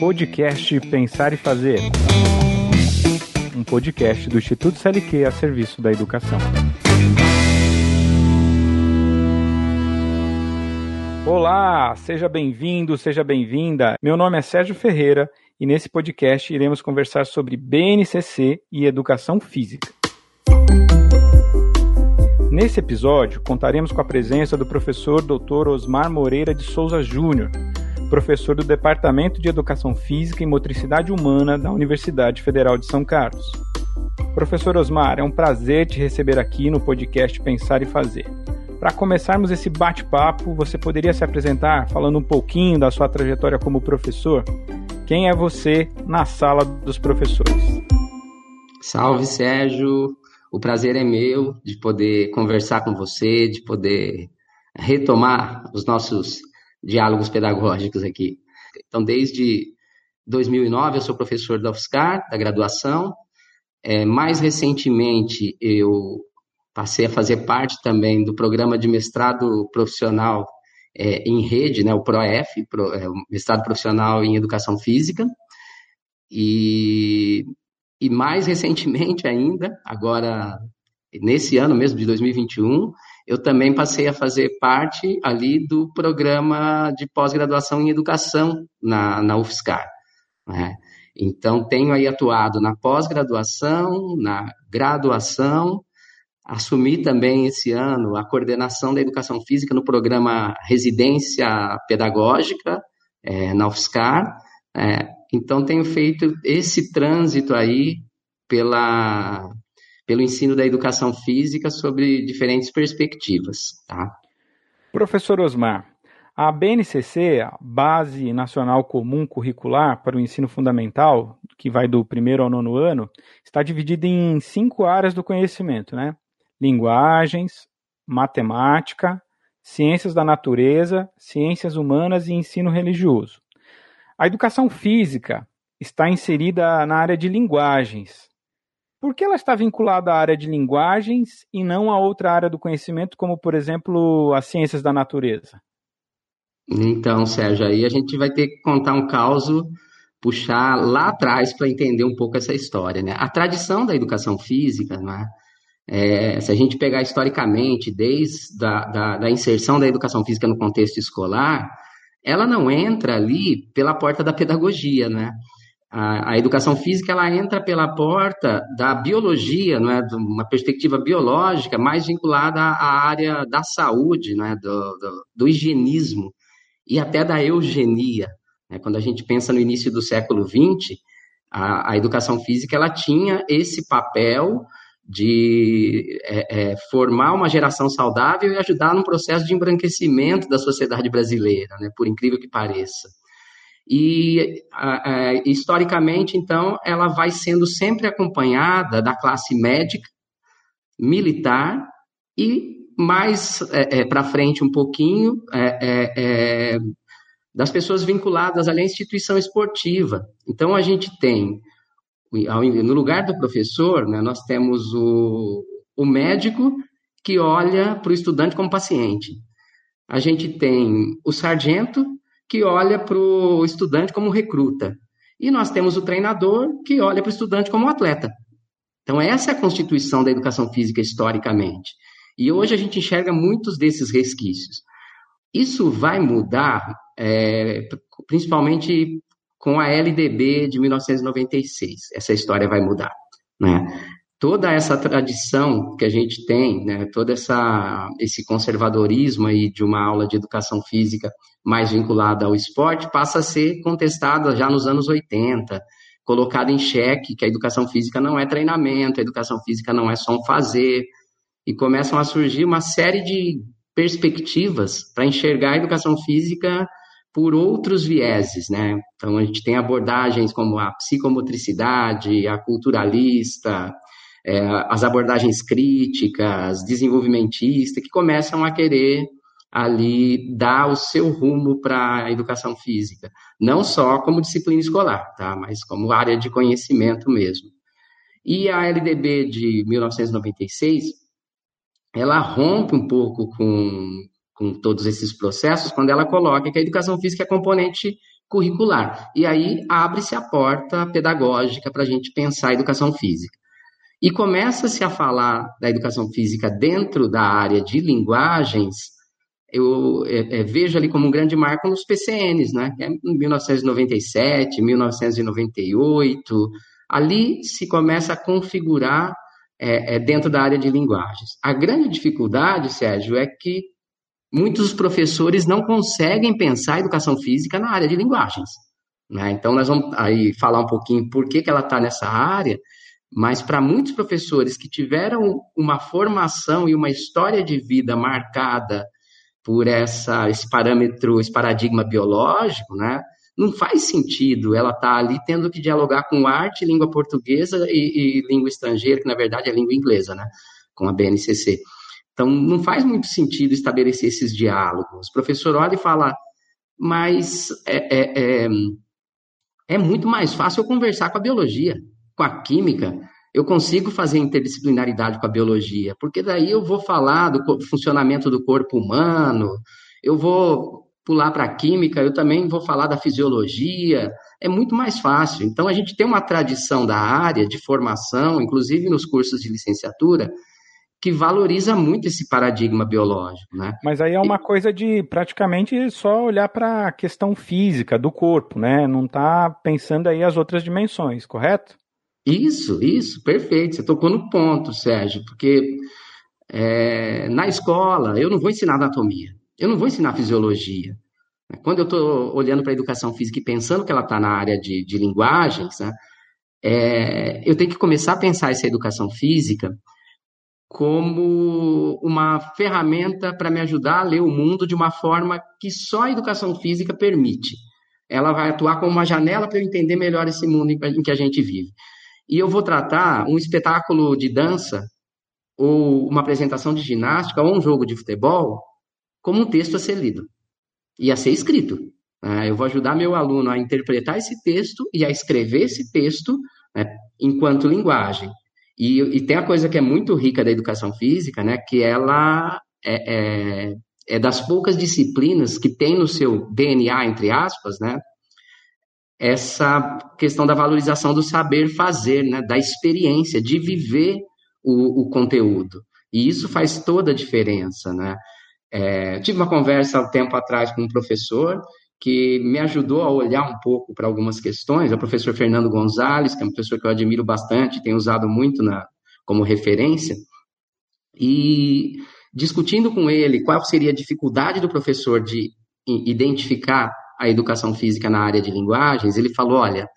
Podcast Pensar e Fazer. Um podcast do Instituto CLQ a serviço da educação. Olá, seja bem-vindo, seja bem-vinda. Meu nome é Sérgio Ferreira e nesse podcast iremos conversar sobre BNCC e educação física. Nesse episódio, contaremos com a presença do professor Dr. Osmar Moreira de Souza Júnior, professor do Departamento de Educação Física e Motricidade Humana da Universidade Federal de São Carlos. Professor Osmar, é um prazer te receber aqui no podcast Pensar e Fazer. Para começarmos esse bate-papo, você poderia se apresentar falando um pouquinho da sua trajetória como professor? Quem é você na sala dos professores? Salve, Sérgio. O prazer é meu de poder conversar com você, de poder retomar os nossos diálogos pedagógicos aqui. Então, desde 2009, eu sou professor da UFSCar, da graduação. É, mais recentemente, eu passei a fazer parte também do programa de mestrado profissional é, em rede, né, o PROF, Pro, é, mestrado profissional em educação física. E, e mais recentemente ainda, agora nesse ano mesmo de 2021, eu também passei a fazer parte ali do programa de pós-graduação em educação na, na UFSCar. Né? Então, tenho aí atuado na pós-graduação, na graduação, assumi também esse ano a coordenação da educação física no programa Residência Pedagógica é, na UFSCar. É, então, tenho feito esse trânsito aí pela, pelo ensino da educação física sobre diferentes perspectivas. Tá? Professor Osmar, a BNCC, Base Nacional Comum Curricular para o Ensino Fundamental, que vai do primeiro ao nono ano, está dividida em cinco áreas do conhecimento, né? Linguagens, matemática, ciências da natureza, ciências humanas e ensino religioso. A educação física está inserida na área de linguagens, por que ela está vinculada à área de linguagens e não a outra área do conhecimento, como, por exemplo, as ciências da natureza? Então, Sérgio, aí a gente vai ter que contar um caso, puxar lá atrás para entender um pouco essa história. Né? A tradição da educação física, né? É, se a gente pegar historicamente, desde a da, da inserção da educação física no contexto escolar, ela não entra ali pela porta da pedagogia, né? A, a, educação física ela entra pela porta da biologia, não é, de uma perspectiva biológica mais vinculada à área da saúde, não é, do, do, do higienismo e até da eugenia. Né? Quando a gente pensa no início do século XX, a, a educação física ela tinha esse papel de é, é, formar uma geração saudável e ajudar no processo de embranquecimento da sociedade brasileira, né, por incrível que pareça. E, historicamente, então, ela vai sendo sempre acompanhada da classe médica, militar e mais é, é, para frente um pouquinho é, é, é, das pessoas vinculadas à instituição esportiva. Então, a gente tem, no lugar do professor, né, nós temos o, o médico que olha para o estudante como paciente. A gente tem o sargento que olha para o estudante como recruta. E nós temos o treinador que olha para o estudante como atleta. Então, essa é a constituição da educação física historicamente. E hoje a gente enxerga muitos desses resquícios. Isso vai mudar, é, principalmente com a LDB de 1996. Essa história vai mudar. Né? toda essa tradição que a gente tem, né, todo essa, esse conservadorismo aí de uma aula de educação física mais vinculada ao esporte passa a ser contestada já nos anos 80, colocada em xeque que a educação física não é treinamento, a educação física não é só um fazer, e começam a surgir uma série de perspectivas para enxergar a educação física por outros vieses, né? Então a gente tem abordagens como a psicomotricidade, a culturalista, é, as abordagens críticas, desenvolvimentistas, que começam a querer ali dar o seu rumo para a educação física, não só como disciplina escolar, tá? mas como área de conhecimento mesmo. E a LDB de 1996, ela rompe um pouco com, com todos esses processos quando ela coloca que a educação física é componente curricular. E aí abre-se a porta pedagógica para a gente pensar a educação física. E começa-se a falar da educação física dentro da área de linguagens, eu é, é, vejo ali como um grande marco nos PCNs, né? É 1997, 1998, ali se começa a configurar é, é, dentro da área de linguagens. A grande dificuldade, Sérgio, é que muitos professores não conseguem pensar a educação física na área de linguagens. Né? Então, nós vamos aí falar um pouquinho por que, que ela está nessa área, mas para muitos professores que tiveram uma formação e uma história de vida marcada por essa, esse parâmetro, esse paradigma biológico, né? Não faz sentido ela estar tá ali tendo que dialogar com arte, língua portuguesa e, e, língua estrangeira, que na verdade é língua inglesa, né? Com a BNCC. Então, não faz muito sentido estabelecer esses diálogos. O professor olha e fala, mas é, é, é, é muito mais fácil eu conversar com a biologia, com a química, eu consigo fazer interdisciplinaridade com a biologia, porque daí eu vou falar do funcionamento do corpo humano, eu vou pular para a química, eu também vou falar da fisiologia, é muito mais fácil. Então, a gente tem uma tradição da área de formação, inclusive nos cursos de licenciatura, que valoriza muito esse paradigma biológico, né? Mas aí é uma coisa de praticamente só olhar para a questão física do corpo, né? Não está pensando aí as outras dimensões, correto? Isso, isso, perfeito. Você tocou no ponto, Sérgio, porque é, na escola eu não vou ensinar anatomia, eu não vou ensinar fisiologia. Quando eu estou olhando para a educação física e pensando que ela está na área de, de linguagens, né, é, eu tenho que começar a pensar essa educação física como uma ferramenta para me ajudar a ler o mundo de uma forma que só a educação física permite. Ela vai atuar como uma janela para eu entender melhor esse mundo em que a gente vive. E eu vou tratar um espetáculo de dança, ou uma apresentação de ginástica, ou um jogo de futebol, como um texto a ser lido e a ser escrito. Né? Eu vou ajudar meu aluno a interpretar esse texto e a escrever esse texto né, enquanto linguagem. E, e, tem a coisa que é muito rica da educação física, né, que ela é, é, é das poucas disciplinas que tem no seu DNA, entre aspas, né, essa questão da valorização do saber fazer, né, da experiência, de viver o, o conteúdo. E isso faz toda a diferença. Né? É, tive uma conversa um tempo atrás com um professor que me ajudou a olhar um pouco para algumas questões, é o professor Fernando Gonzalez, que é um professor que eu admiro bastante, tenho usado muito na, como referência, e discutindo com ele qual seria a dificuldade do professor de identificar a educação física na área de linguagens, ele falou: olha,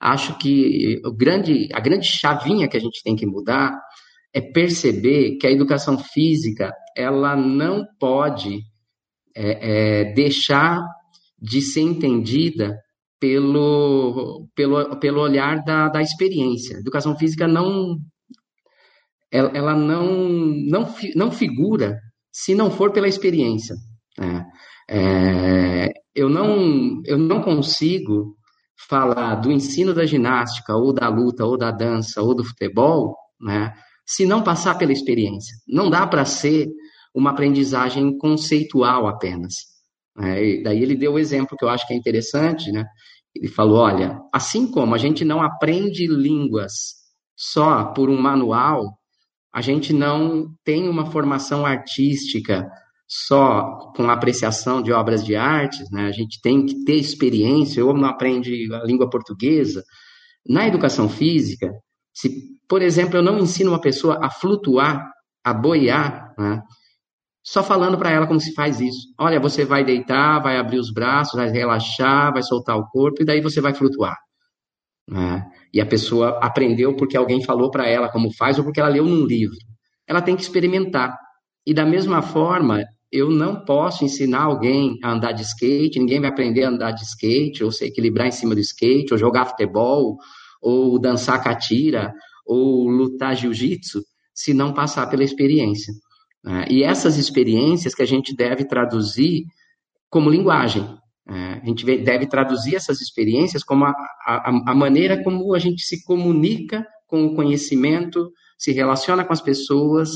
acho que grande, a grande chavinha que a gente tem que mudar é perceber que a educação física ela não pode é, é, deixar de ser entendida pelo, pelo, pelo olhar da, da experiência. Educação física não ela, ela não, não, não figura se não for pela experiência. Né? É, eu, não, eu não consigo falar do ensino da ginástica, ou da luta, ou da dança, ou do futebol, né, se não passar pela experiência. Não dá para ser uma aprendizagem conceitual apenas. É, daí ele deu o exemplo que eu acho que é interessante, né? Ele falou: olha, assim como a gente não aprende línguas só por um manual, a gente não tem uma formação artística só com apreciação de obras de arte, né? a gente tem que ter experiência, ou não aprende a língua portuguesa. Na educação física, se, por exemplo, eu não ensino uma pessoa a flutuar, a boiar, né? Só falando para ela como se faz isso. Olha, você vai deitar, vai abrir os braços, vai relaxar, vai soltar o corpo, e daí você vai flutuar. Né? E a pessoa aprendeu porque alguém falou para ela como faz, ou porque ela leu num livro. Ela tem que experimentar. E da mesma forma, eu não posso ensinar alguém a andar de skate, ninguém vai aprender a andar de skate, ou se equilibrar em cima do skate, ou jogar futebol, ou dançar catira, ou lutar jiu-jitsu, se não passar pela experiência. Né? E essas experiências que a gente deve traduzir como linguagem. Né? A gente deve traduzir essas experiências como a, a, a maneira como a gente se comunica com o conhecimento, se relaciona com as pessoas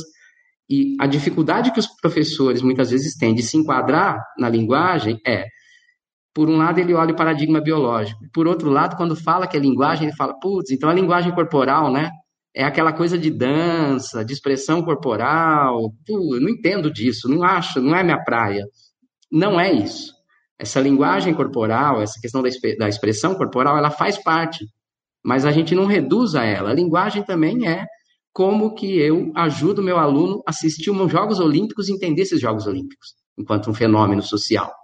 E a dificuldade que os professores muitas vezes têm de se enquadrar na linguagem é, por um lado, ele olha o paradigma biológico, por outro lado, quando fala que é linguagem, ele fala, putz, então a linguagem corporal, né? É aquela coisa de dança, de expressão corporal. Pô, não entendo disso, não acho, não é minha praia. Não é isso. Essa linguagem corporal, essa questão da expressão corporal, ela faz parte, mas a gente não reduz a ela. A linguagem também é como que eu ajudo meu aluno a assistir os Jogos Olímpicos e entender esses Jogos Olímpicos, enquanto um fenômeno social,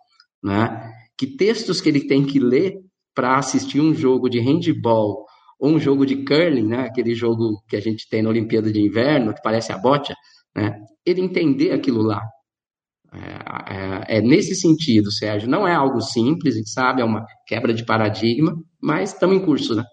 né? Que textos que ele tem que ler para assistir um jogo de handball um jogo de curling, né? Aquele jogo que a gente tem na Olimpíada de Inverno, que parece a bocha, né? Ele entender aquilo lá. É, é, é nesse sentido, Sérgio. Não é algo simples, a gente sabe, é uma quebra de paradigma, mas estamos em curso, né?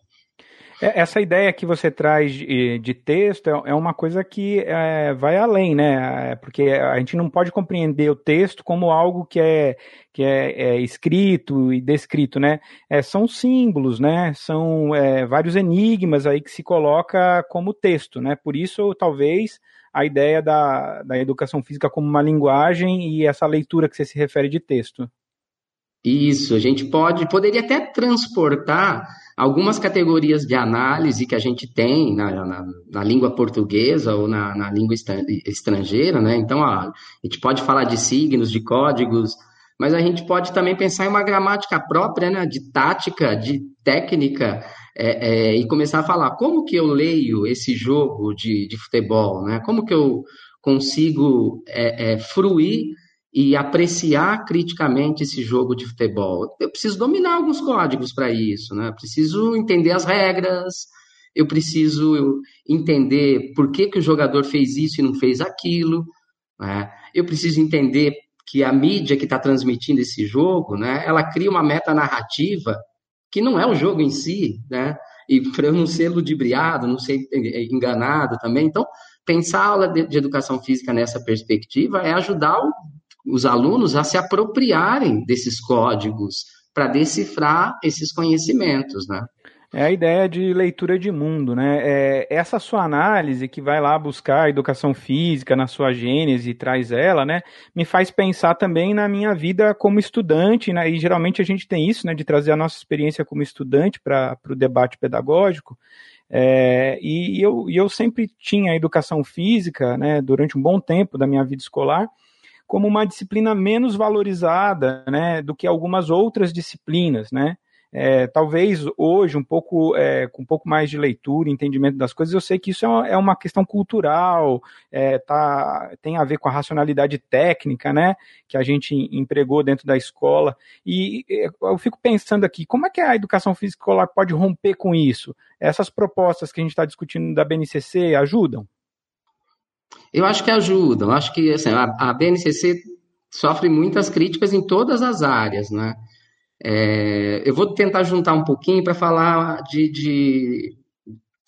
É, essa ideia que você traz de, de texto é, é uma coisa que é, vai além, né? É, porque a gente não pode compreender o texto como algo que é, que é, é escrito e descrito, né? É, são símbolos, né? São vários enigmas aí que se coloca como texto, né? Por isso, talvez, a ideia da, da educação física como uma linguagem e essa leitura que você se refere de texto. Isso, a gente pode, poderia até transportar algumas categorias de análise que a gente tem na, na, na língua portuguesa ou na, na, língua estrangeira, né? Então, ó, a gente pode falar de signos, de códigos, mas a gente pode também pensar em uma gramática própria, né? De tática, de técnica, é, é, e começar a falar como que eu leio esse jogo de, de futebol, né? Como que eu consigo é, é fruir e apreciar criticamente esse jogo de futebol. Eu preciso dominar alguns códigos para isso, né? Eu preciso entender as regras, eu preciso entender por que, que o jogador fez isso e não fez aquilo, né? Eu preciso entender que a mídia que está transmitindo esse jogo, né? Ela cria uma meta narrativa que não é o jogo em si, né? E para eu não ser ludibriado, não ser enganado também. Então, pensar a aula de, de educação física nessa perspectiva é ajudar o os alunos a se apropriarem desses códigos para decifrar esses conhecimentos, né? É a ideia de leitura de mundo, né? É essa sua análise que vai lá buscar a educação física na sua gênese e traz ela, né? Me faz pensar também na minha vida como estudante, né? E geralmente a gente tem isso, né? De trazer a nossa experiência como estudante para o debate pedagógico. É, e, eu, eu sempre tinha a educação física, né? Durante um bom tempo da minha vida escolar como uma disciplina menos valorizada né, do que algumas outras disciplinas, né? É, talvez hoje, um pouco, é, com um pouco mais de leitura, entendimento das coisas, eu sei que isso é uma, é uma questão cultural, é, tá, tem a ver com a racionalidade técnica, né, que a gente empregou dentro da escola. E eu fico pensando aqui, como é que a educação física escolar pode romper com isso? Essas propostas que a gente está discutindo da BNCC ajudam? Eu acho que ajudam. Eu acho que assim, a, a BNCC sofre muitas críticas em todas as áreas, né? É, eu vou tentar juntar um pouquinho para falar de, de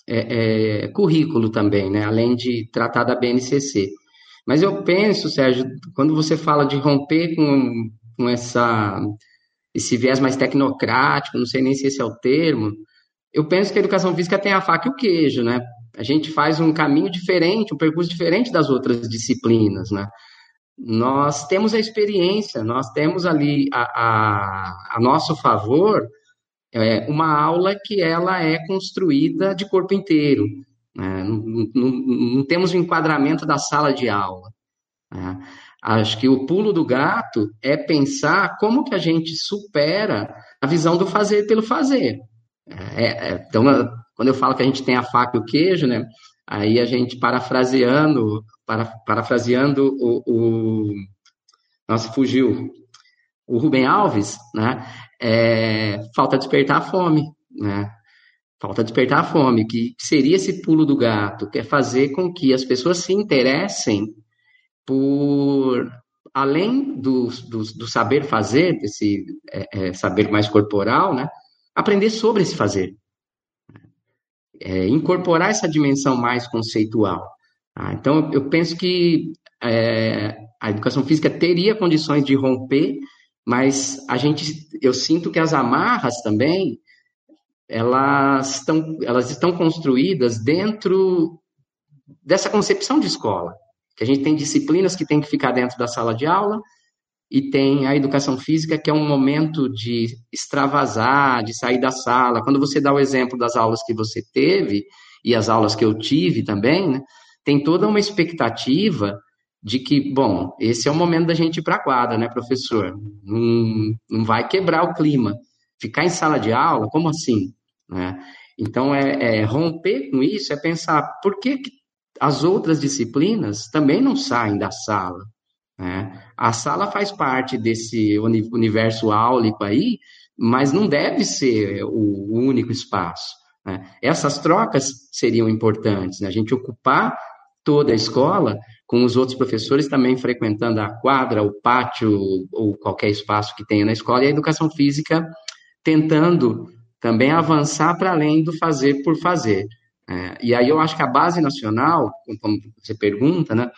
é, é, currículo também, né? Além de tratar da BNCC. Mas eu penso, Sérgio, quando você fala de romper com, com essa, esse viés mais tecnocrático, não sei nem se esse é o termo, eu penso que a educação física tem a faca e o queijo, né? A gente faz um caminho diferente, um percurso diferente das outras disciplinas, né? Nós temos a experiência, nós temos ali a, a, a nosso favor é, uma aula que ela é construída de corpo inteiro. Né? Não, não, não, temos o enquadramento da sala de aula. Né? Acho que o pulo do gato é pensar como que a gente supera a visão do fazer pelo fazer. É, é, então, quando eu falo que a gente tem a faca e o queijo, né? Aí a gente parafraseando, para, parafraseando o, o nossa fugiu o Rubem Alves, né? É, falta despertar a fome, né? Falta despertar a fome, que seria esse pulo do gato, que é fazer com que as pessoas se interessem por além do, do, do saber fazer, desse é, é, saber mais corporal, né? Aprender sobre esse fazer é, incorporar essa dimensão mais conceitual. Tá? Então, eu penso que é, a educação física teria condições de romper, mas a gente, eu sinto que as amarras também elas estão, elas estão construídas dentro dessa concepção de escola. Que a gente tem disciplinas que tem que ficar dentro da sala de aula e tem a educação física, que é um momento de extravasar, de sair da sala. Quando você dá o exemplo das aulas que você teve e as aulas que eu tive também, né, tem toda uma expectativa de que, bom, esse é o momento da gente ir para a quadra, né, professor? Não, não vai quebrar o clima. Ficar em sala de aula, como assim? Né? Então, é, é, romper com isso, é pensar por que, que as outras disciplinas também não saem da sala. Né? A sala faz parte desse universo áulico aí, mas não deve ser o único espaço. Né? Essas trocas seriam importantes, né? a gente ocupar toda a escola com os outros professores também frequentando a quadra, o pátio ou qualquer espaço que tenha na escola, e a educação física tentando também avançar para além do fazer por fazer. É, e aí eu acho que a base nacional, como você pergunta, né,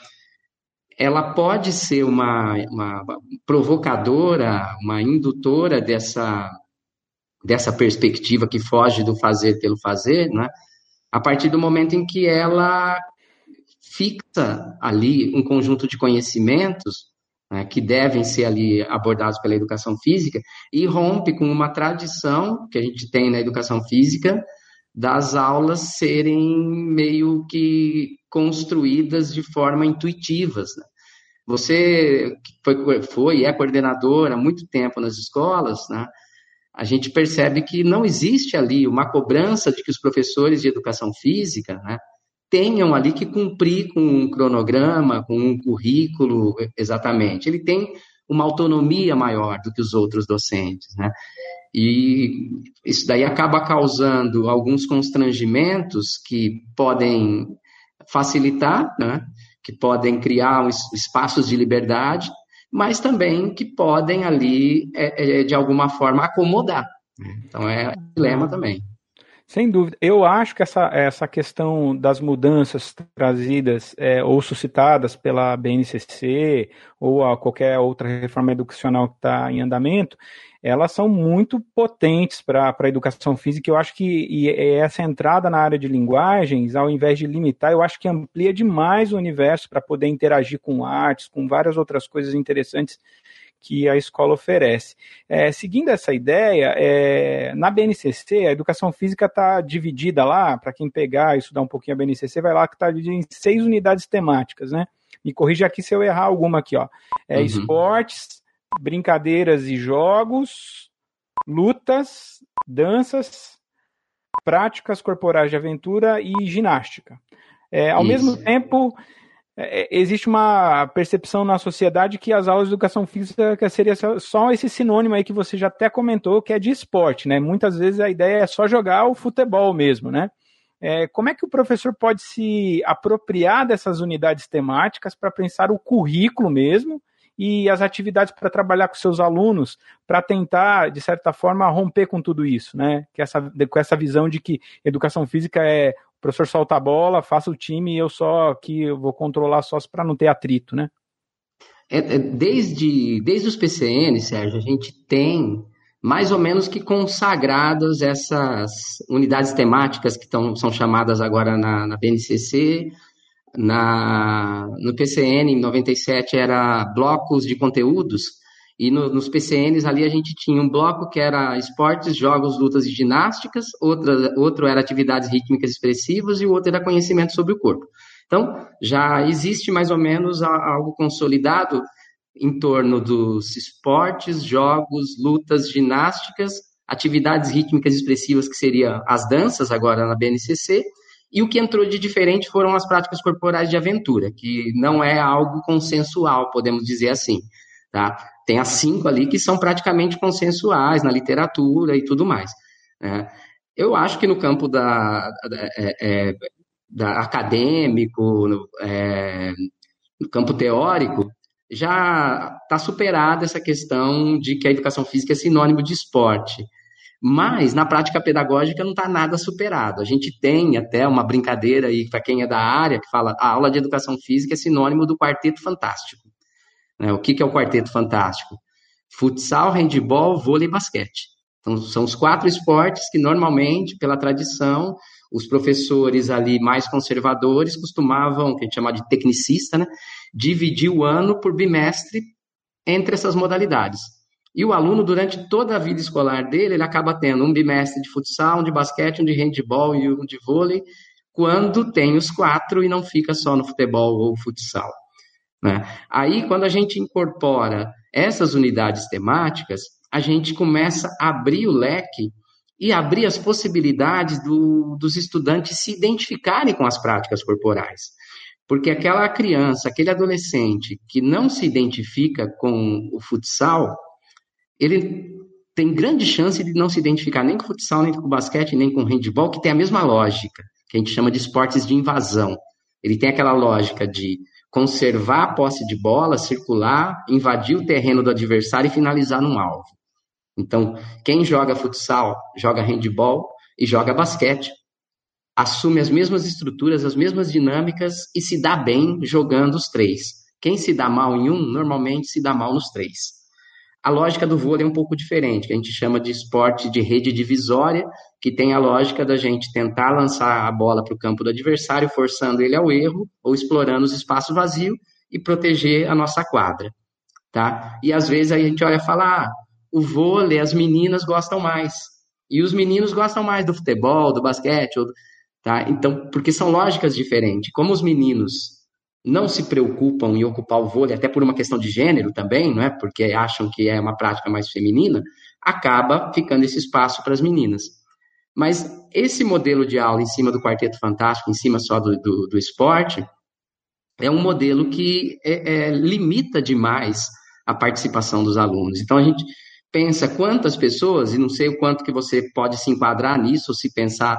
ela pode ser uma, uma provocadora, uma indutora dessa, dessa perspectiva que foge do fazer pelo fazer, né, a partir do momento em que ela fixa ali um conjunto de conhecimentos né, que devem ser ali abordados pela educação física e rompe com uma tradição que a gente tem na educação física das aulas serem meio que construídas de forma intuitivas. Né? Você foi, foi e é coordenador há muito tempo nas escolas, né? a gente percebe que não existe ali uma cobrança de que os professores de educação física né, tenham ali que cumprir com um cronograma, com um currículo, exatamente. Ele tem uma autonomia maior do que os outros docentes, né? E isso daí acaba causando alguns constrangimentos que podem facilitar, né? que podem criar espaços de liberdade, mas também que podem ali, é, é, de alguma forma, acomodar. Né? Então é um dilema também. Sem dúvida. Eu acho que essa, essa questão das mudanças trazidas é, ou suscitadas pela BNCC ou a qualquer outra reforma educacional que está em andamento, elas são muito potentes para a educação física. Eu acho que e essa entrada na área de linguagens, ao invés de limitar, eu acho que amplia demais o universo para poder interagir com artes, com várias outras coisas interessantes que a escola oferece. É, seguindo essa ideia, é, na BNCC, a educação física está dividida lá, para quem pegar e estudar um pouquinho a BNCC, vai lá que está dividida em seis unidades temáticas, né? Me corrija aqui se eu errar alguma aqui, ó. É, uhum. Esportes, brincadeiras e jogos, lutas, danças, práticas corporais de aventura e ginástica. É, ao Isso. mesmo tempo, é, é, existe uma percepção na sociedade que as aulas de educação física seria só esse sinônimo aí que você já até comentou, que é de esporte, né? Muitas vezes a ideia é só jogar o futebol mesmo, né? É, como é que o professor pode se apropriar dessas unidades temáticas para pensar o currículo mesmo e as atividades para trabalhar com seus alunos, para tentar, de certa forma, romper com tudo isso, né? Que essa, com essa visão de que educação física é o professor solta a bola, faça o time e eu só que vou controlar só para não ter atrito, né? É, é, desde, desde os PCN, Sérgio, a gente tem mais ou menos que consagradas essas unidades temáticas que tão, são chamadas agora na, na BNCC, na, no PCN, em 97, era blocos de conteúdos, e no, nos PCNs ali a gente tinha um bloco que era esportes, jogos, lutas e ginásticas, outra, outro era atividades rítmicas expressivas e o outro era conhecimento sobre o corpo. Então, já existe mais ou menos algo consolidado em torno dos esportes, jogos, lutas, ginásticas, atividades rítmicas expressivas, que seriam as danças agora na BNCC, e o que entrou de diferente foram as práticas corporais de aventura, que não é algo consensual, podemos dizer assim. Tá? Tem as cinco ali que são praticamente consensuais na literatura e tudo mais. Né? Eu acho que no campo da, da, é, é da acadêmico, no, é, no campo teórico, já está superada essa questão de que a educação física é sinônimo de esporte. Mas na prática pedagógica não está nada superado. A gente tem até uma brincadeira aí para quem é da área que fala a aula de educação física é sinônimo do quarteto fantástico. Né? O que, que é o quarteto fantástico? Futsal, handball, vôlei e basquete. Então, são os quatro esportes que normalmente, pela tradição, os professores ali mais conservadores costumavam, que a gente chama de tecnicista, né, dividir o ano por bimestre entre essas modalidades. E o aluno, durante toda a vida escolar dele, ele acaba tendo um bimestre de futsal, um de basquete, um de handball e um de vôlei, quando tem os quatro e não fica só no futebol ou futsal. Né? Aí, quando a gente incorpora essas unidades temáticas, a gente começa a abrir o leque e abrir as possibilidades do, dos estudantes se identificarem com as práticas corporais. Porque aquela criança, aquele adolescente que não se identifica com o futsal, ele tem grande chance de não se identificar nem com futsal, nem com basquete, nem com handball, que tem a mesma lógica, que a gente chama de esportes de invasão. Ele tem aquela lógica de conservar a posse de bola, circular, invadir o terreno do adversário e finalizar num alvo. Então, quem joga futsal, joga handball e joga basquete, assume as mesmas estruturas, as mesmas dinâmicas e se dá bem jogando os três. Quem se dá mal em um, normalmente se dá mal nos três. A lógica do vôlei é um pouco diferente, que a gente chama de esporte de rede divisória, que tem a lógica da gente tentar lançar a bola para o campo do adversário, forçando ele ao erro ou explorando os espaços vazios e proteger a nossa quadra. Tá? E às vezes a gente olha e fala, ah, o vôlei as meninas gostam mais. E os meninos gostam mais do futebol, do basquete, ou, tá? Então, porque são lógicas diferentes. Como os meninos não se preocupam em ocupar o vôlei, até por uma questão de gênero também, não é? Porque acham que é uma prática mais feminina, acaba ficando esse espaço para as meninas. Mas esse modelo de aula em cima do Quarteto Fantástico, em cima só do, do, do esporte, é um modelo que é, é, limita demais a participação dos alunos. Então, a gente pensa quantas pessoas, e não sei o quanto que você pode se enquadrar nisso, se pensar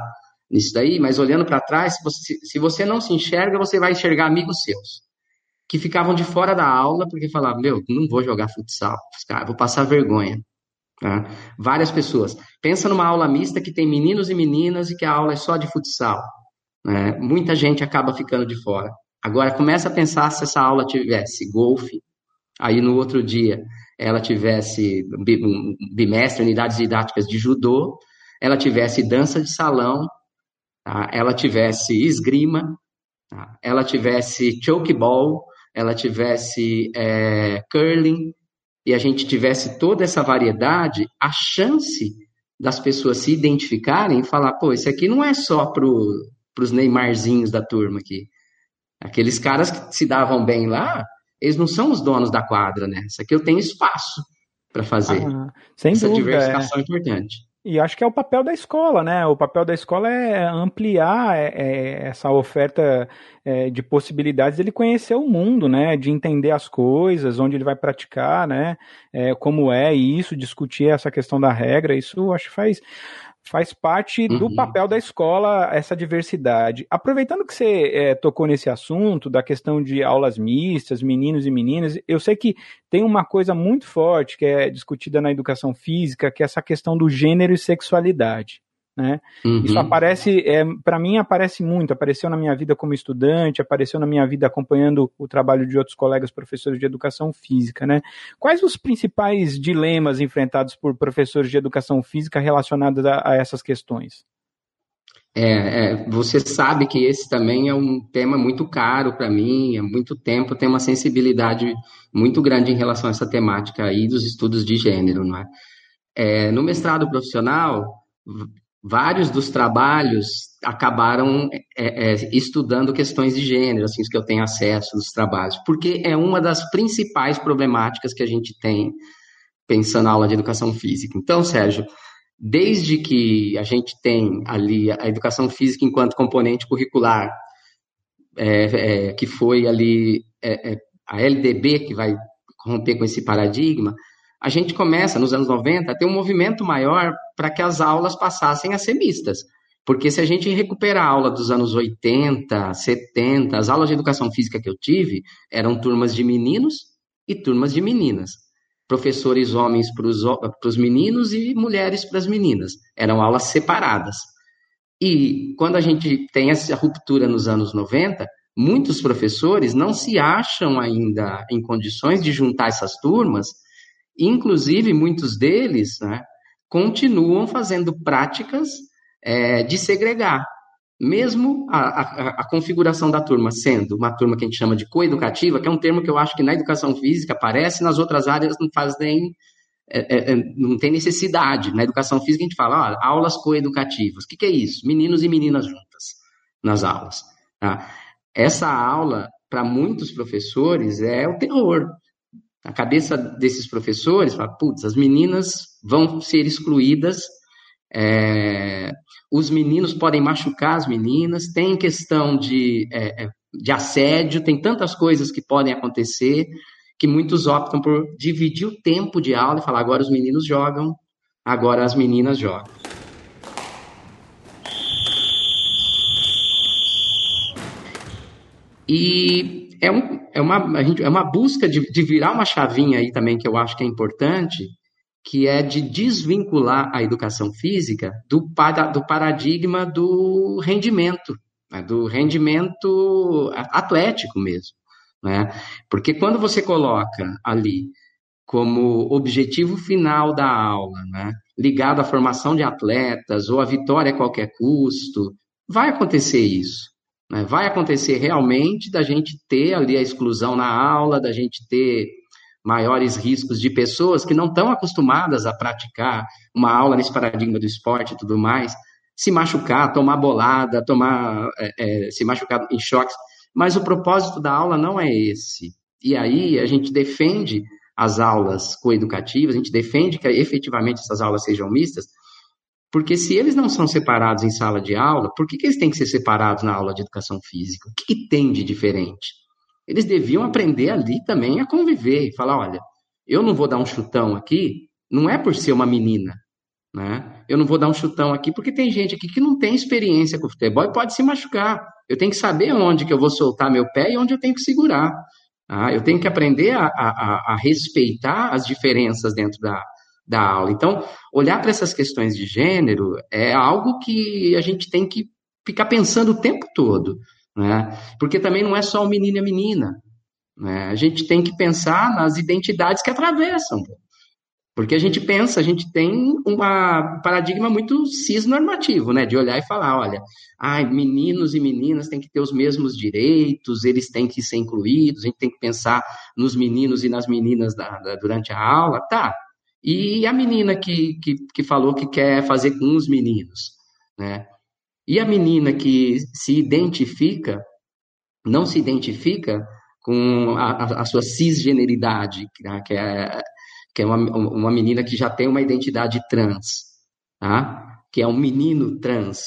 nisso daí, mas olhando para trás, se você, se você não se enxerga, você vai enxergar amigos seus, que ficavam de fora da aula porque falavam, meu, não vou jogar futsal, vou passar vergonha. Tá? Várias pessoas. Pensa numa aula mista que tem meninos e meninas e que a aula é só de futsal. Né? Muita gente acaba ficando de fora. Agora, começa a pensar se essa aula tivesse golfe, aí no outro dia ela tivesse bimestre, unidades didáticas de judô, ela tivesse dança de salão, tá? ela tivesse esgrima, tá? ela tivesse chokeball, ela tivesse é, curling, e a gente tivesse toda essa variedade, a chance das pessoas se identificarem e falar, pô, isso aqui não é só para os Neymarzinhos da turma aqui. Aqueles caras que se davam bem lá, eles não são os donos da quadra, né? Isso aqui eu tenho espaço para fazer. Ah, sem Essa dúvida, diversificação é. é importante. E acho que é o papel da escola, né? O papel da escola é ampliar é, é, essa oferta é, de possibilidades ele conhecer o mundo, né? De entender as coisas, onde ele vai praticar, né? Como é isso, discutir essa questão da regra, isso acho que faz faz parte do uhum. papel da escola essa diversidade. Aproveitando que você é, tocou nesse assunto da questão de aulas mistas, meninos e meninas, eu sei que tem uma coisa muito forte que é discutida na educação física, que é essa questão do gênero e sexualidade. Né? Uhum. Isso aparece, é, para mim aparece muito, apareceu na minha vida como estudante, apareceu na minha vida acompanhando o trabalho de outros colegas professores de educação física, né? Quais os principais dilemas enfrentados por professores de educação física relacionados a, a essas questões? É, é, você sabe que esse também é um tema muito caro para mim, há muito tempo tem uma sensibilidade muito grande em relação a essa temática aí dos estudos de gênero, não é? é no mestrado profissional, vários dos trabalhos acabaram é, é, estudando questões de gênero, assim, que eu tenho acesso dos trabalhos, porque é uma das principais problemáticas que a gente tem pensando na aula de educação física. Então, Sérgio, desde que a gente tem ali a educação física enquanto componente curricular, é, é que foi ali é, é, a LDB que vai romper com esse paradigma, a gente começa, nos anos 90, a ter um movimento maior para que as aulas passassem a ser mistas. Porque se a gente recuperar a aula dos anos 80, 70, as aulas de educação física que eu tive eram turmas de meninos e turmas de meninas. Professores homens para os meninos e mulheres para as meninas. Eram aulas separadas. E quando a gente tem essa ruptura nos anos 90, muitos professores não se acham ainda em condições de juntar essas turmas Inclusive, muitos deles né, continuam fazendo práticas é, de segregar. mesmo a, a, a, configuração da turma sendo uma turma que a gente chama de coeducativa, que é um termo que eu acho que na educação física aparece, nas outras áreas não faz nem. É, é, é não tem necessidade. Na educação física a gente fala, ó, aulas coeducativas. O que, que, é isso? Meninos e meninas juntas nas aulas. Tá? Essa aula, para muitos professores, é o terror. A cabeça desses professores fala, putz, as meninas vão ser excluídas é, os meninos podem machucar as meninas, tem questão de, é, é, de assédio, tem tantas coisas que podem acontecer que muitos optam por dividir o tempo de aula e falar: agora os meninos jogam, agora as meninas jogam. E é, um, é, uma, gente, é uma busca de, de virar uma chavinha aí também que eu acho que é importante, que é de desvincular a educação física do, do paradigma do rendimento, né, do rendimento atlético mesmo. Né? Porque quando você coloca ali como objetivo final da aula, né, ligado à formação de atletas ou a vitória a qualquer custo, vai acontecer isso. Né? Vai acontecer realmente da gente ter ali a exclusão na aula, da gente ter maiores riscos de pessoas que não estão acostumadas a praticar uma aula nesse paradigma do esporte e tudo mais, se machucar, tomar bolada, tomar, é, é, se machucar em choques. Mas o propósito da aula não é esse. E aí a gente defende as aulas coeducativas, a gente defende que efetivamente essas aulas sejam mistas, porque se eles não são separados em sala de aula, por que, que eles têm que ser separados na aula de educação física? O que, que tem de diferente? eles deviam aprender ali também a conviver e falar: olha, eu não vou dar um chutão aqui, não é por ser uma menina, né? Eu não vou dar um chutão aqui porque tem gente aqui que não tem experiência com futebol e pode se machucar. Eu tenho que saber onde que eu vou soltar meu pé e onde eu tenho que segurar. Tá? Eu tenho que aprender a, a, a respeitar as diferenças dentro da, da aula. Então, olhar para essas questões de gênero é algo que a gente tem que ficar pensando o tempo todo. Né? Porque também não é só o menino e a menina. Né? A gente tem que pensar nas identidades que atravessam. Porque a gente pensa, a gente tem um paradigma muito cisnormativo, né? De olhar e falar, olha, ai, meninos e meninas têm que ter os mesmos direitos, eles têm que ser incluídos, a gente tem que pensar nos meninos e nas meninas da, da, durante a aula, tá. E a menina que, que, que falou que quer fazer com os meninos, né? E a menina que se identifica, não se identifica com a, a sua cisgeneridade, né, que é, que é uma, uma menina que já tem uma identidade trans, tá? que é um menino trans.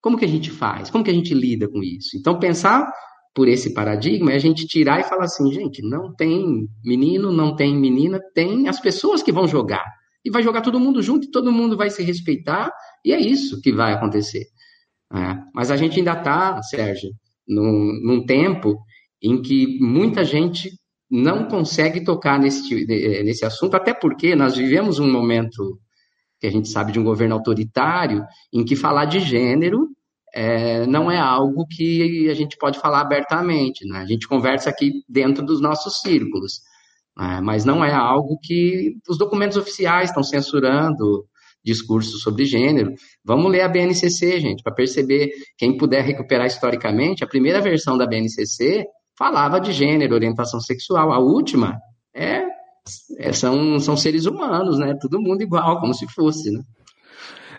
Como que a gente faz? Como que a gente lida com isso? Então, pensar por esse paradigma é a gente tirar e falar assim, gente, não tem menino, não tem menina, tem as pessoas que vão jogar. E vai jogar todo mundo junto e todo mundo vai se respeitar, e é isso que vai acontecer. É, mas a gente ainda está, Sérgio, num, num, tempo em que muita gente não consegue tocar nesse, nesse assunto, até porque nós vivemos um momento que a gente sabe de um governo autoritário, em que falar de gênero é, não é algo que a gente pode falar abertamente. Né? A gente conversa aqui dentro dos nossos círculos, né? mas não é algo que os documentos oficiais estão censurando, discursos sobre gênero. Vamos ler a BNCC, gente, para perceber. Quem puder recuperar historicamente, a primeira versão da BNCC falava de gênero, orientação sexual. A última é, é são, são seres humanos, né? Todo mundo igual, como se fosse, né?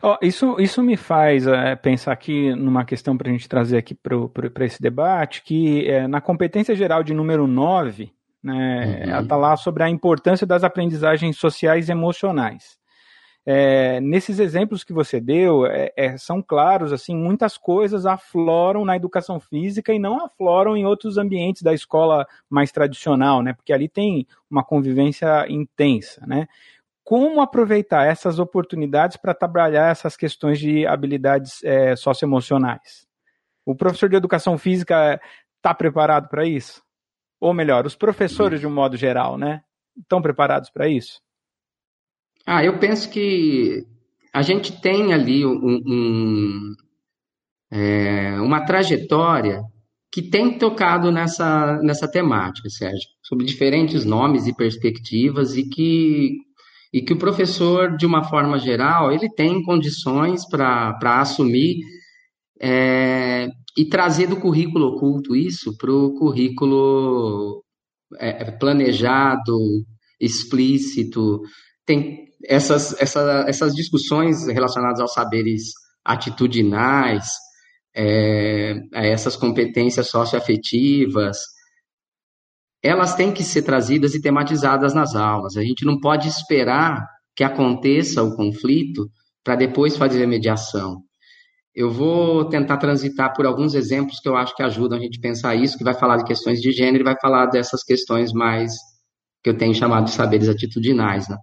Oh, isso, isso me faz é, pensar aqui numa questão para a gente trazer aqui para esse debate, que é, na competência geral de número 9, né, uhum. ela está lá sobre a importância das aprendizagens sociais e emocionais. É, nesses exemplos que você deu, é, é, são claros, assim, muitas coisas afloram na educação física e não afloram em outros ambientes da escola mais tradicional, né? Porque ali tem uma convivência intensa, né? Como aproveitar essas oportunidades para trabalhar essas questões de habilidades é, socioemocionais? O professor de educação física está preparado para isso? Ou melhor, os professores de um modo geral, né? Estão preparados para isso? Ah, eu penso que a gente tem ali um, um, é, uma trajetória que tem tocado nessa, nessa temática, Sérgio, sobre diferentes nomes e perspectivas e que, e que o professor, de uma forma geral, ele tem condições para assumir é, e trazer do currículo oculto isso para o currículo é, é, planejado, explícito. Tem essas, essa, essas discussões relacionadas aos saberes atitudinais, é, a essas competências socioafetivas, elas têm que ser trazidas e tematizadas nas aulas. A gente não pode esperar que aconteça o conflito para depois fazer a mediação. Eu vou tentar transitar por alguns exemplos que eu acho que ajudam a gente a pensar isso, que vai falar de questões de gênero e vai falar dessas questões mais que eu tenho chamado de saberes atitudinais. Né?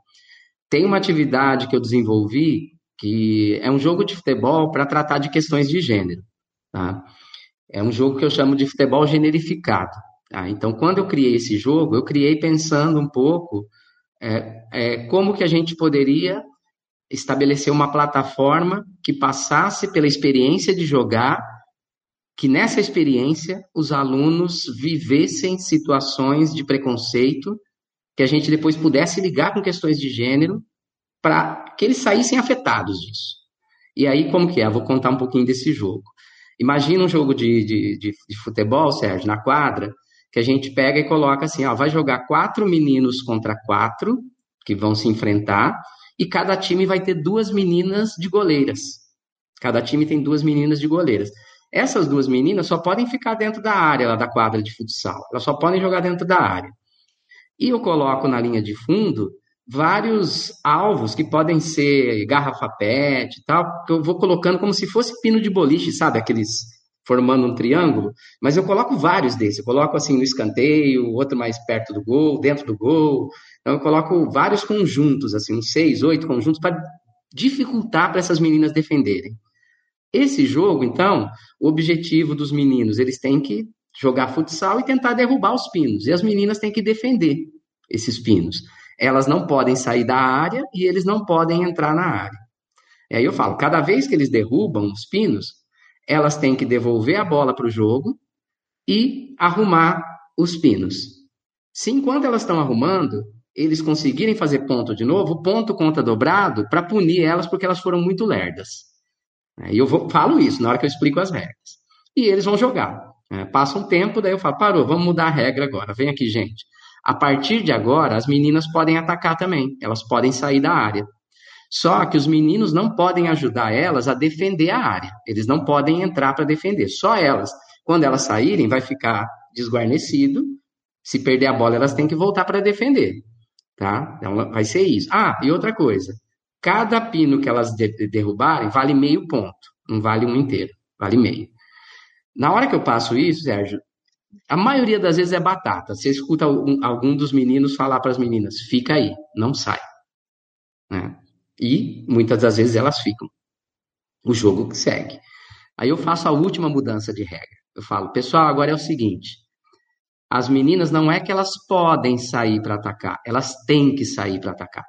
Tem uma atividade que eu desenvolvi que é um jogo de futebol para tratar de questões de gênero. Tá? É um jogo que eu chamo de futebol generificado. Tá? Então, quando eu criei esse jogo, eu criei pensando um pouco é, é, como que a gente poderia estabelecer uma plataforma que passasse pela experiência de jogar, que nessa experiência os alunos vivessem situações de preconceito, que a gente depois pudesse ligar com questões de gênero, para que eles saíssem afetados disso. E aí, como que é? Eu vou contar um pouquinho desse jogo. Imagina um jogo de, de, de, de futebol, Sérgio, na quadra, que a gente pega e coloca assim, ó, vai jogar quatro meninos contra quatro, que vão se enfrentar, e cada time vai ter duas meninas de goleiras. Cada time tem duas meninas de goleiras. Essas duas meninas só podem ficar dentro da área lá da quadra de futsal. Elas só podem jogar dentro da área. E eu coloco na linha de fundo vários alvos que podem ser garrafa PET e tal, que eu vou colocando como se fosse pino de boliche, sabe? Aqueles formando um triângulo, mas eu coloco vários desses. Eu coloco assim no escanteio, outro mais perto do gol, dentro do gol, então eu coloco vários conjuntos, assim, uns seis, oito conjuntos, para dificultar para essas meninas defenderem. Esse jogo, então, o objetivo dos meninos, eles têm que jogar futsal e tentar derrubar os pinos. E as meninas têm que defender esses pinos. Elas não podem sair da área e eles não podem entrar na área. E aí eu falo, cada vez que eles derrubam os pinos, elas têm que devolver a bola para o jogo e arrumar os pinos. Se enquanto elas estão arrumando, eles conseguirem fazer ponto de novo, ponto conta dobrado para punir elas porque elas foram muito lerdas. E eu vou, falo isso na hora que eu explico as regras. E eles vão jogar. É, passa um tempo, daí eu falo, parou, vamos mudar a regra agora. Vem aqui, gente. A partir de agora, as meninas podem atacar também. Elas podem sair da área. Só que os meninos não podem ajudar elas a defender a área. Eles não podem entrar para defender. Só elas. Quando elas saírem, vai ficar desguarnecido. Se perder a bola, elas têm que voltar para defender tá? Então vai ser isso. Ah, e outra coisa. Cada pino que elas de derrubarem vale meio ponto, não vale um inteiro, vale meio. Na hora que eu passo isso, Sérgio, a maioria das vezes é batata. Você escuta algum, algum dos meninos falar para as meninas: fica aí, não sai. Né? E muitas das vezes elas ficam. O jogo segue. Aí eu faço a última mudança de regra. Eu falo, pessoal, agora é o seguinte: as meninas não é que elas podem sair para atacar, elas têm que sair para atacar.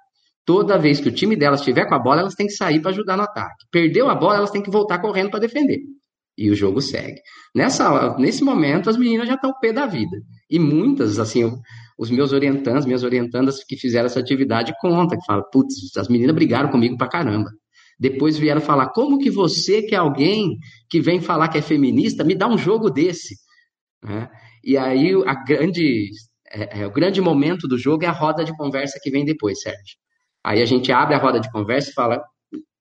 Toda vez que o time delas estiver com a bola, elas têm que sair para ajudar no ataque. Perdeu a bola, elas têm que voltar correndo para defender. E o jogo segue. Nessa, nesse momento, as meninas já estão pé da vida. E muitas, assim, os meus orientandos, minhas orientandas que fizeram essa atividade contam, que falam, putz, as meninas brigaram comigo pra caramba. Depois vieram falar, como que você, que é alguém que vem falar que é feminista, me dá um jogo desse? Né? E aí a grande, é, é, o grande momento do jogo é a roda de conversa que vem depois, Sérgio. Aí a gente abre a roda de conversa e fala,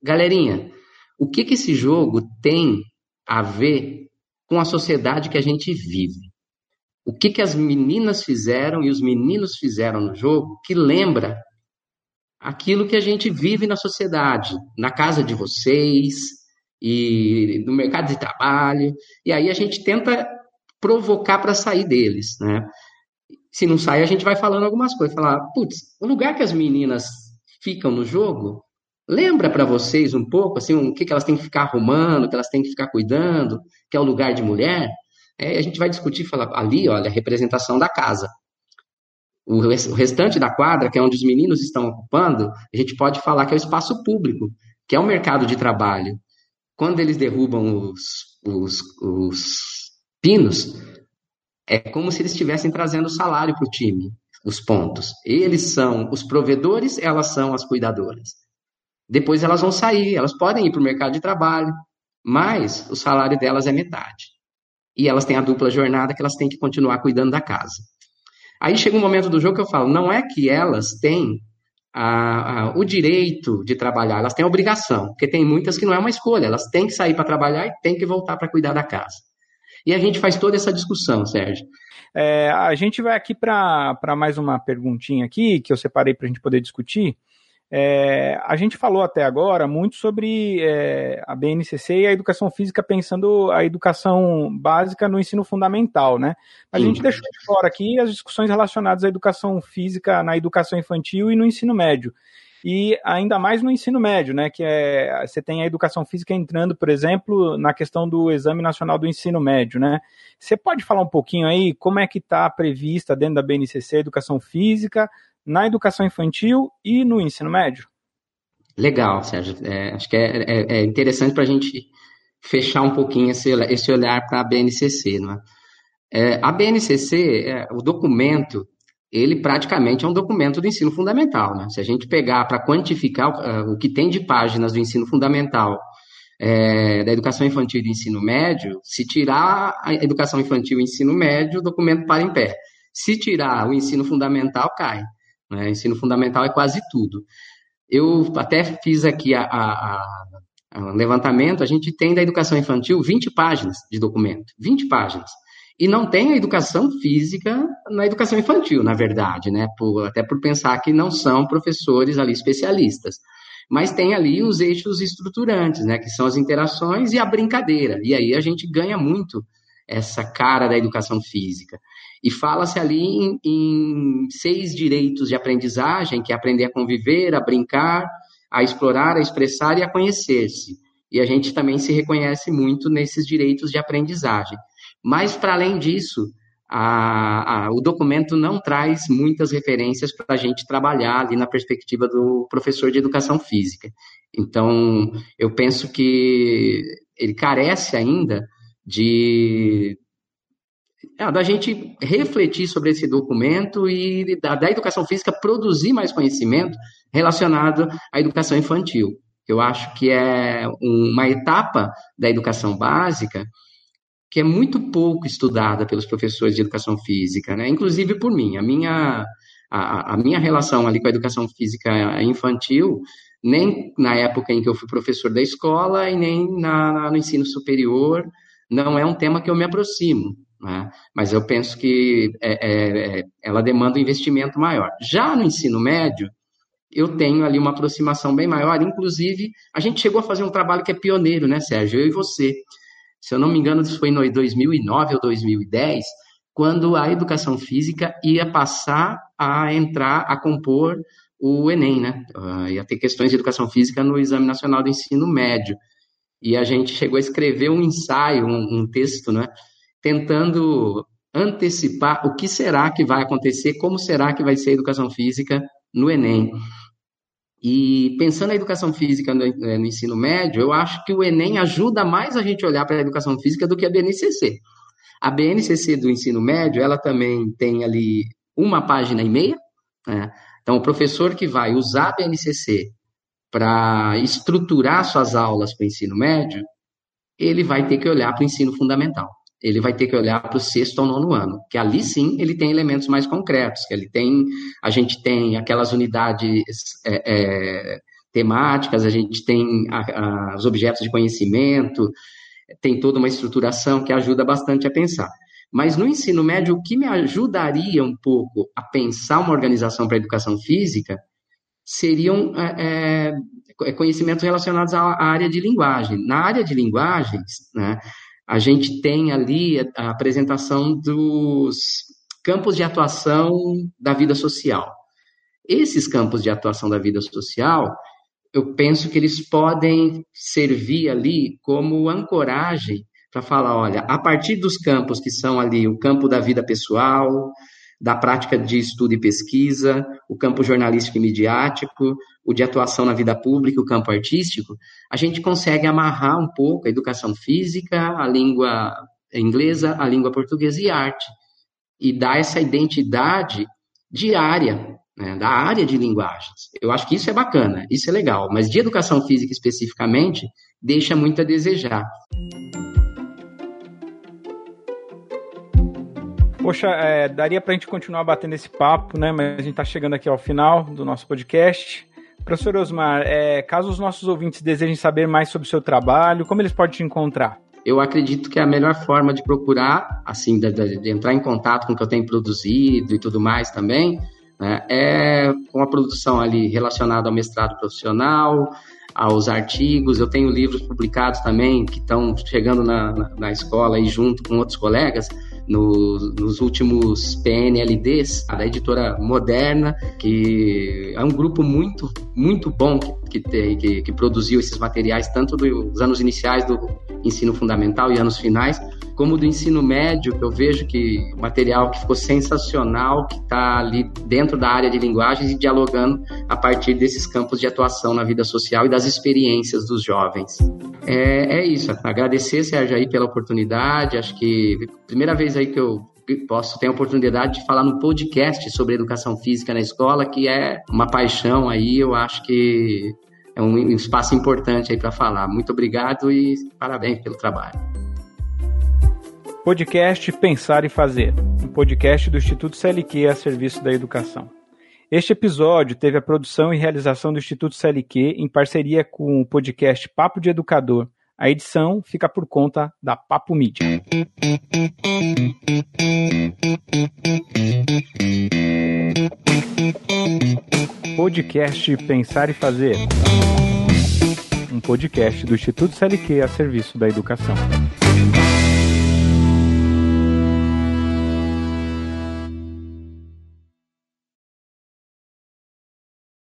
galerinha, o que, que esse jogo tem a ver com a sociedade que a gente vive? O que, que as meninas fizeram e os meninos fizeram no jogo que lembra aquilo que a gente vive na sociedade, na casa de vocês e no mercado de trabalho. E aí a gente tenta provocar para sair deles, né? Se não sair, a gente vai falando algumas coisas, falar, putz, o lugar que as meninas ficam no jogo, lembra para vocês um pouco, assim, o que, que elas têm que ficar arrumando, que elas têm que ficar cuidando, que é o lugar de mulher? É, a gente vai discutir, falar, ali, olha, a representação da casa. O restante da quadra, que é onde os meninos estão ocupando, a gente pode falar que é o espaço público, que é o mercado de trabalho. Quando eles derrubam os, os, os pinos, é como se eles estivessem trazendo salário para o time, os pontos. Eles são os provedores, elas são as cuidadoras. Depois elas vão sair, elas podem ir para o mercado de trabalho, mas o salário delas é metade. E elas têm a dupla jornada que elas têm que continuar cuidando da casa. Aí chega um momento do jogo que eu falo, não é que elas têm a, a, o direito de trabalhar, elas têm a obrigação, porque tem muitas que não é uma escolha, elas têm que sair para trabalhar e têm que voltar para cuidar da casa. E a gente faz toda essa discussão, Sérgio. É, a gente vai aqui para mais uma perguntinha aqui, que eu separei para a gente poder discutir. É, a gente falou até agora muito sobre é, a BNCC e a educação física, pensando a educação básica no ensino fundamental, né? Mas a gente deixou de fora aqui as discussões relacionadas à educação física na educação infantil e no ensino médio. E ainda mais no ensino médio, né? Que é, você tem a educação física entrando, por exemplo, na questão do Exame Nacional do Ensino Médio, né? Você pode falar um pouquinho aí como é que está prevista dentro da BNCC a educação física, na educação infantil e no ensino médio? Legal, Sérgio. É, acho que é, é, é interessante para a gente fechar um pouquinho esse, esse olhar para a BNCC. Não é? é a BNCC, é, o documento, ele praticamente é um documento do ensino fundamental. Né? Se a gente pegar para quantificar o, é, o, que tem de páginas do ensino fundamental, é, da educação infantil e do ensino médio, se tirar a educação infantil e o ensino médio, o documento para em pé. Se tirar o ensino fundamental, cai. Né? Ensino fundamental é quase tudo. Eu até fiz aqui a, a, a, levantamento, a gente tem da educação infantil 20 páginas de documento, 20 páginas. E não tem a educação física na educação infantil, na verdade, né? Por, até por pensar que não são professores ali especialistas. Mas tem ali os eixos estruturantes, né? Que são as interações e a brincadeira. E aí a gente ganha muito essa cara da educação física. E fala-se ali em, em seis direitos de aprendizagem, que é aprender a conviver, a brincar, a explorar, a expressar e a conhecer-se. E a gente também se reconhece muito nesses direitos de aprendizagem. Mas, para além disso, a, a, o documento não traz muitas referências para a gente trabalhar ali na perspectiva do professor de educação física. Então, eu penso que ele carece ainda de, é, da gente refletir sobre esse documento e da, da, educação física produzir mais conhecimento relacionado à educação infantil. Eu acho que é uma etapa da educação básica que é muito pouco estudada pelos professores de educação física, né? inclusive por mim. A minha, a, a minha relação ali com a educação física infantil, nem na época em que eu fui professor da escola e nem na, na no ensino superior, não é um tema que eu me aproximo. Né? Mas eu penso que é, é, é, ela demanda um investimento maior. Já no ensino médio, eu tenho ali uma aproximação bem maior. Inclusive, a gente chegou a fazer um trabalho que é pioneiro, né, Sérgio? Eu e você. Se eu não me engano, isso foi em 2009 ou 2010, quando a educação física ia passar a entrar, a compor o Enem, né? Uh, ia ter questões de educação física no Exame Nacional do Ensino Médio. E a gente chegou a escrever um ensaio, um, um texto, né? tentando antecipar o que será que vai acontecer, como será que vai ser a educação física no Enem. E pensando na educação física no, eh, no, ensino médio, eu acho que o Enem ajuda mais a gente a olhar para a educação física do que a BNCC. A BNCC do ensino médio, ela também tem ali uma página e meia. Né? Então, o professor que vai usar a BNCC para estruturar suas aulas para o ensino médio, ele vai ter que olhar para o ensino fundamental ele vai ter que olhar para o sexto ou nono ano, que ali sim ele tem elementos mais concretos, que ele tem, a gente tem aquelas unidades é, é, temáticas, a gente tem a, a, os objetos de conhecimento, tem toda uma estruturação que ajuda bastante a pensar. Mas no ensino médio, o que me ajudaria um pouco a pensar uma organização para a educação física seriam é, é conhecimentos relacionados à área de linguagem. Na área de linguagens, né, a gente tem ali a apresentação dos campos de atuação da vida social. Esses campos de atuação da vida social, eu penso que eles podem servir ali como ancoragem para falar, olha, a partir dos campos que são ali o campo da vida pessoal, da prática de estudo e pesquisa, o campo jornalístico e midiático, o de atuação na vida pública, o campo artístico, a gente consegue amarrar um pouco a educação física, a língua inglesa, a língua portuguesa e arte, e dar essa identidade diária né, da área de linguagens. Eu acho que isso é bacana, isso é legal, mas de educação física especificamente, deixa muito a desejar. Poxa, é, daria para a gente continuar batendo esse papo, né? Mas a gente está chegando aqui ao final do nosso podcast. Professor Osmar, é, caso os nossos ouvintes desejem saber mais sobre o seu trabalho, como eles podem te encontrar? Eu acredito que a melhor forma de procurar, assim, de, de entrar em contato com o que eu tenho produzido e tudo mais também, né, é com a produção ali relacionada ao mestrado profissional, aos artigos. Eu tenho livros publicados também que estão chegando na, na, na escola e junto com outros colegas no, nos últimos PNLDs, da editora Moderna, que é um grupo muito, muito bom que, que, que, que produziu esses materiais, tanto dos anos iniciais do ensino fundamental e anos finais, como do ensino médio, que eu vejo que material que ficou sensacional, que está ali dentro da área de linguagens e dialogando a partir desses campos de atuação na vida social e das experiências dos jovens. É, é isso, agradecer, Sérgio, aí pela oportunidade, acho que primeira vez aí que eu posso ter a oportunidade de falar no podcast sobre educação física na escola, que é uma paixão aí, eu acho que é um espaço importante aí para falar. Muito obrigado e parabéns pelo trabalho. Podcast Pensar e Fazer, um podcast do Instituto CLQ a serviço da educação. Este episódio teve a produção e realização do Instituto CLQ em parceria com o podcast Papo de Educador. A edição fica por conta da Papo Mídia. Podcast Pensar e Fazer. Um podcast do Instituto CLQ a serviço da educação.